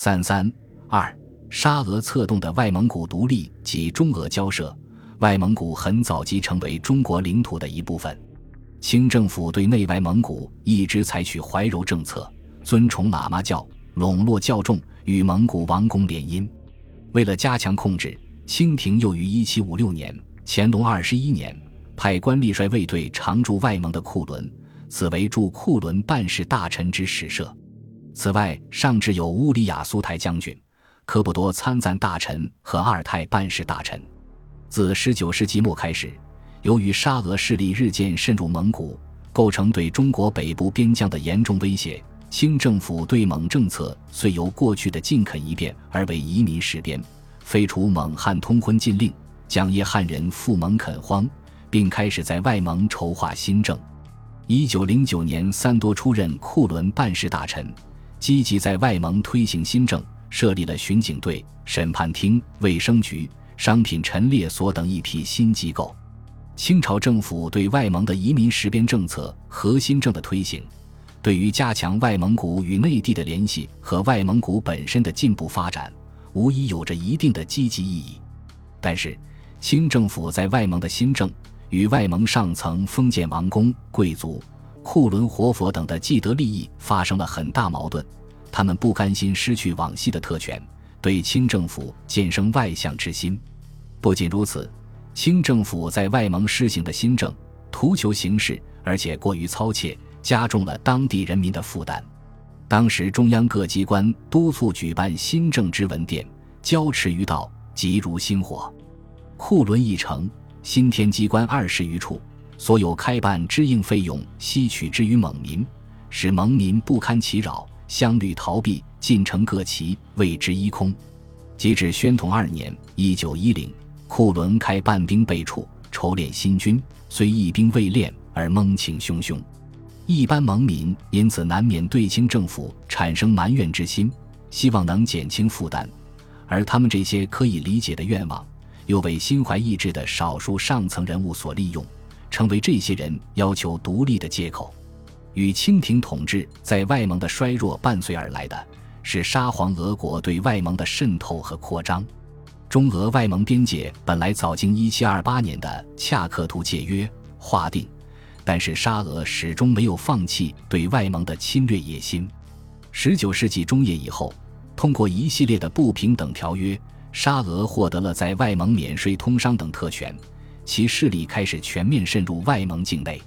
三三二，沙俄策动的外蒙古独立及中俄交涉，外蒙古很早即成为中国领土的一部分。清政府对内外蒙古一直采取怀柔政策，尊崇喇嘛教，笼络教众，与蒙古王公联姻。为了加强控制，清廷又于一七五六年（乾隆二十一年）派官吏率卫队常驻外蒙的库伦，此为驻库伦办事大臣之使设。此外，上至有乌里雅苏台将军、科布多参赞大臣和阿尔泰办事大臣。自十九世纪末开始，由于沙俄势力日渐渗入蒙古，构成对中国北部边疆的严重威胁。清政府对蒙政策虽由过去的禁垦一变而为移民事边，废除蒙汉通婚禁令，将耶汉人赴蒙垦荒，并开始在外蒙筹划新政。一九零九年，三多出任库伦办事大臣，积极在外蒙推行新政，设立了巡警队、审判厅、卫生局、商品陈列所等一批新机构。清朝政府对外蒙的移民实边政策和新政的推行。对于加强外蒙古与内地的联系和外蒙古本身的进步发展，无疑有着一定的积极意义。但是，清政府在外蒙的新政与外蒙上层封建王公、贵族、库伦活佛等的既得利益发生了很大矛盾，他们不甘心失去往昔的特权，对清政府渐生外向之心。不仅如此，清政府在外蒙施行的新政，图求形式，而且过于操切。加重了当地人民的负担。当时中央各机关督促举办新政之文电，交持于道，急如星火。库伦一城，新添机关二十余处，所有开办支应费用吸取之于蒙民，使蒙民不堪其扰，相虑逃避，进城各旗，为之一空。及至宣统二年（一九一零），库伦开办兵备处，筹练新军，虽一兵未练，而蒙情汹汹。一般蒙民因此难免对清政府产生埋怨之心，希望能减轻负担，而他们这些可以理解的愿望，又被心怀意志的少数上层人物所利用，成为这些人要求独立的借口。与清廷统治在外蒙的衰弱伴随而来的是沙皇俄国对外蒙的渗透和扩张。中俄外蒙边界本来早经1728年的恰克图界约划定。但是沙俄始终没有放弃对外蒙的侵略野心。十九世纪中叶以后，通过一系列的不平等条约，沙俄获得了在外蒙免税通商等特权，其势力开始全面渗入外蒙境内。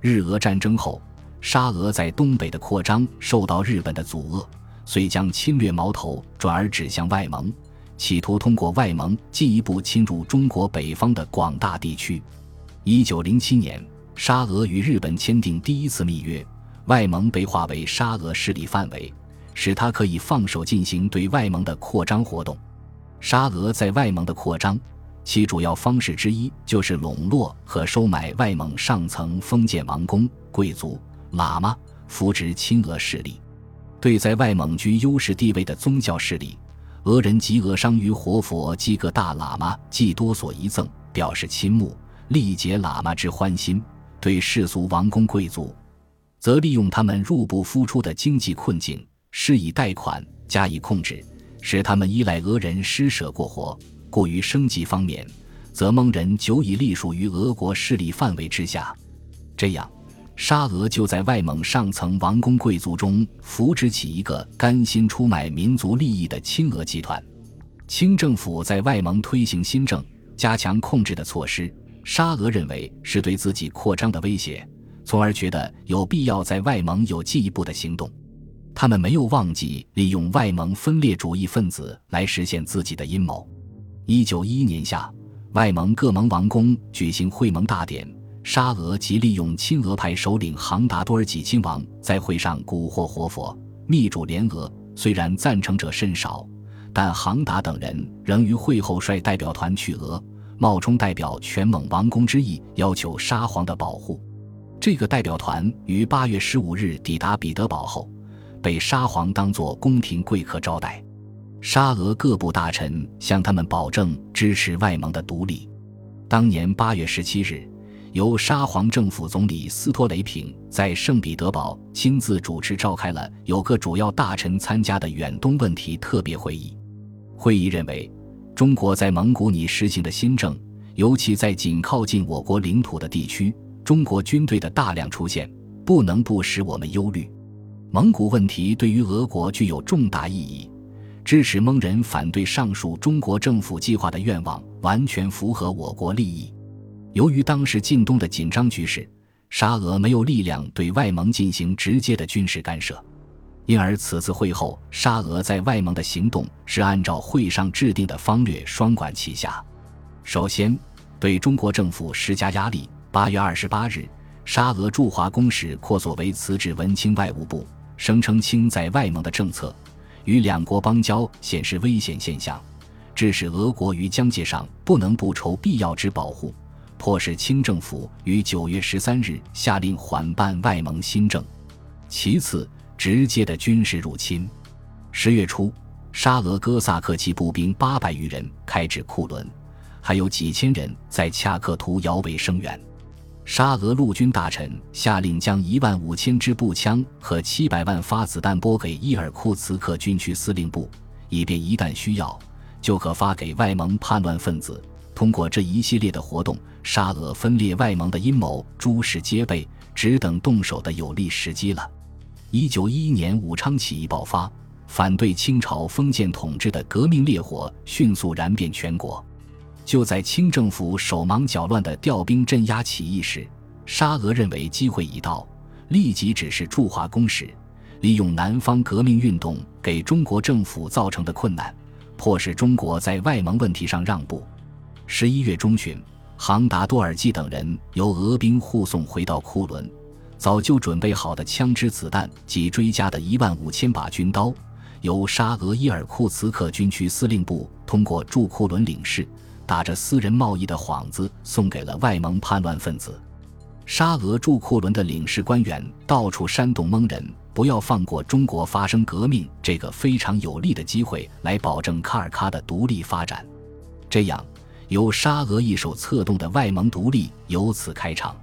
日俄战争后，沙俄在东北的扩张受到日本的阻遏，遂将侵略矛头转而指向外蒙，企图通过外蒙进一步侵入中国北方的广大地区。一九零七年。沙俄与日本签订第一次密约，外蒙被划为沙俄势力范围，使他可以放手进行对外蒙的扩张活动。沙俄在外蒙的扩张，其主要方式之一就是笼络和收买外蒙上层封建王公、贵族、喇嘛，扶植亲俄势力。对在外蒙居优势地位的宗教势力，俄人及俄商于活佛及各大喇嘛既多所遗赠，表示亲慕，力竭喇嘛之欢心。对世俗王公贵族，则利用他们入不敷出的经济困境，施以贷款加以控制，使他们依赖俄人施舍过活。过于生计方面，则蒙人久已隶属于俄国势力范围之下。这样，沙俄就在外蒙上层王公贵族中扶植起一个甘心出卖民族利益的亲俄集团。清政府在外蒙推行新政，加强控制的措施。沙俄认为是对自己扩张的威胁，从而觉得有必要在外蒙有进一步的行动。他们没有忘记利用外蒙分裂主义分子来实现自己的阴谋。一九一一年夏，外蒙各盟王公举行会盟大典，沙俄即利用亲俄派首领杭达多尔济亲王在会上蛊惑活佛，密主联俄。虽然赞成者甚少，但杭达等人仍于会后率代表团去俄。冒充代表全蒙王公之意，要求沙皇的保护。这个代表团于八月十五日抵达彼得堡后，被沙皇当作宫廷贵客招待。沙俄各部大臣向他们保证支持外蒙的独立。当年八月十七日，由沙皇政府总理斯托雷平在圣彼得堡亲自主持召开了有个主要大臣参加的远东问题特别会议。会议认为，中国在蒙古拟实行的新政，尤其在紧靠近我国领土的地区，中国军队的大量出现，不能不使我们忧虑。蒙古问题对于俄国具有重大意义，支持蒙人反对上述中国政府计划的愿望，完全符合我国利益。由于当时晋东的紧张局势，沙俄没有力量对外蒙进行直接的军事干涉，因而此次会后，沙俄在外蒙的行动是按照会上制定的方略双管齐下。首先，对中国政府施加压力。八月二十八日，沙俄驻华公使扩索维辞职文清外务部，声称清在外蒙的政策与两国邦交显示危险现象，致使俄国于疆界上不能不筹必要之保护。迫使清政府于九月十三日下令缓办外蒙新政。其次，直接的军事入侵。十月初，沙俄哥萨克骑步兵八百余人开至库伦，还有几千人在恰克图摇尾声援。沙俄陆军大臣下令将一万五千支步枪和七百万发子弹拨给伊尔库茨克军区司令部，以便一旦需要，就可发给外蒙叛乱分子。通过这一系列的活动，沙俄分裂外蒙的阴谋诸事皆备，只等动手的有利时机了。一九一一年武昌起义爆发，反对清朝封建统治的革命烈火迅速燃遍全国。就在清政府手忙脚乱地调兵镇压起义时，沙俄认为机会已到，立即指示驻华公使，利用南方革命运动给中国政府造成的困难，迫使中国在外蒙问题上让步。十一月中旬，杭达多尔济等人由俄兵护送回到库伦，早就准备好的枪支子弹及追加的一万五千把军刀，由沙俄伊尔库茨克军区司令部通过驻库伦领事，打着私人贸易的幌子送给了外蒙叛乱分子。沙俄驻库伦的领事官员到处煽动蒙人不要放过中国发生革命这个非常有利的机会，来保证卡尔喀的独立发展。这样。由沙俄一手策动的外蒙独立由此开场。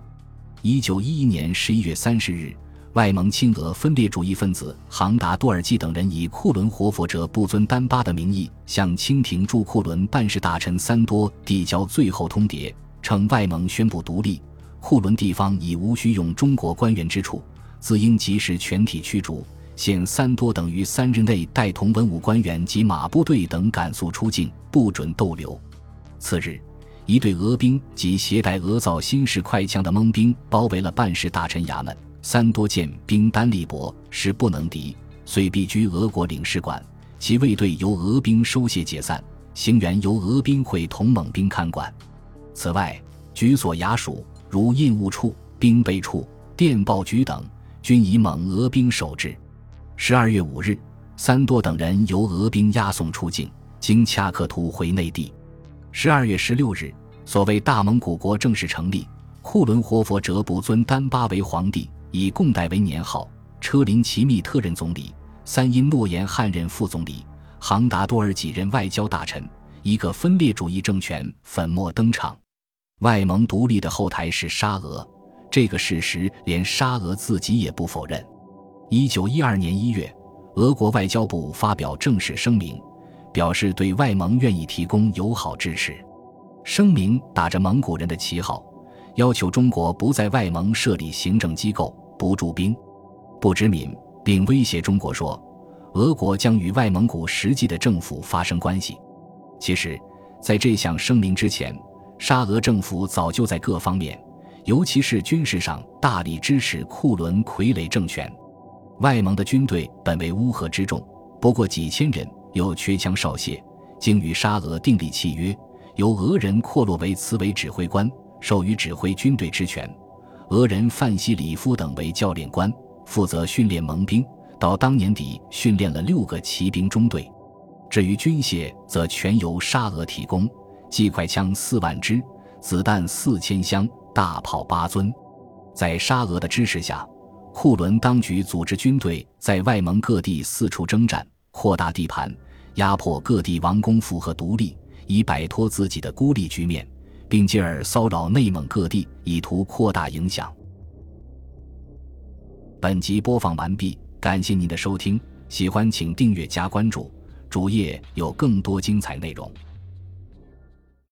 一九一一年十一月三十日，外蒙亲俄分裂主义分子杭达多尔济等人以库伦活佛者不尊丹巴的名义，向清廷驻库伦办事大臣三多递交最后通牒，称外蒙宣布独立，库伦地方已无需用中国官员之处，自应及时全体驱逐。现三多等于三日内带同文武官员及马部队等赶速出境，不准逗留。次日，一队俄兵及携带俄造新式快枪的蒙兵包围了办事大臣衙门。三多见兵单力薄，实不能敌，遂避居俄国领事馆。其卫队由俄兵收械解散，行辕由俄兵会同蒙兵看管。此外，局所衙署如印务处、兵备处、电报局等，均以蒙俄兵守制。十二月五日，三多等人由俄兵押送出境，经恰克图回内地。十二月十六日，所谓大蒙古国正式成立，库伦活佛哲不尊丹巴为皇帝，以共代为年号，车林奇密特任总理，三因诺言汉任副总理，杭达多尔几任外交大臣，一个分裂主义政权粉墨登场。外蒙独立的后台是沙俄，这个事实连沙俄自己也不否认。一九一二年一月，俄国外交部发表正式声明。表示对外蒙愿意提供友好支持，声明打着蒙古人的旗号，要求中国不在外蒙设立行政机构、不驻兵、不殖民，并威胁中国说，俄国将与外蒙古实际的政府发生关系。其实，在这项声明之前，沙俄政府早就在各方面，尤其是军事上大力支持库伦傀儡政权。外蒙的军队本为乌合之众，不过几千人。又缺枪少械，经与沙俄订立契约，由俄人阔洛维茨为指挥官，授予指挥军队之权；俄人范西里夫等为教练官，负责训练盟兵。到当年底，训练了六个骑兵中队。至于军械，则全由沙俄提供，机快枪四万支，子弹四千箱，大炮八尊。在沙俄的支持下，库伦当局组织军队在外蒙各地四处征战。扩大地盘，压迫各地王公府和独立，以摆脱自己的孤立局面，并进而骚扰内蒙各地，以图扩大影响。本集播放完毕，感谢您的收听，喜欢请订阅加关注，主页有更多精彩内容。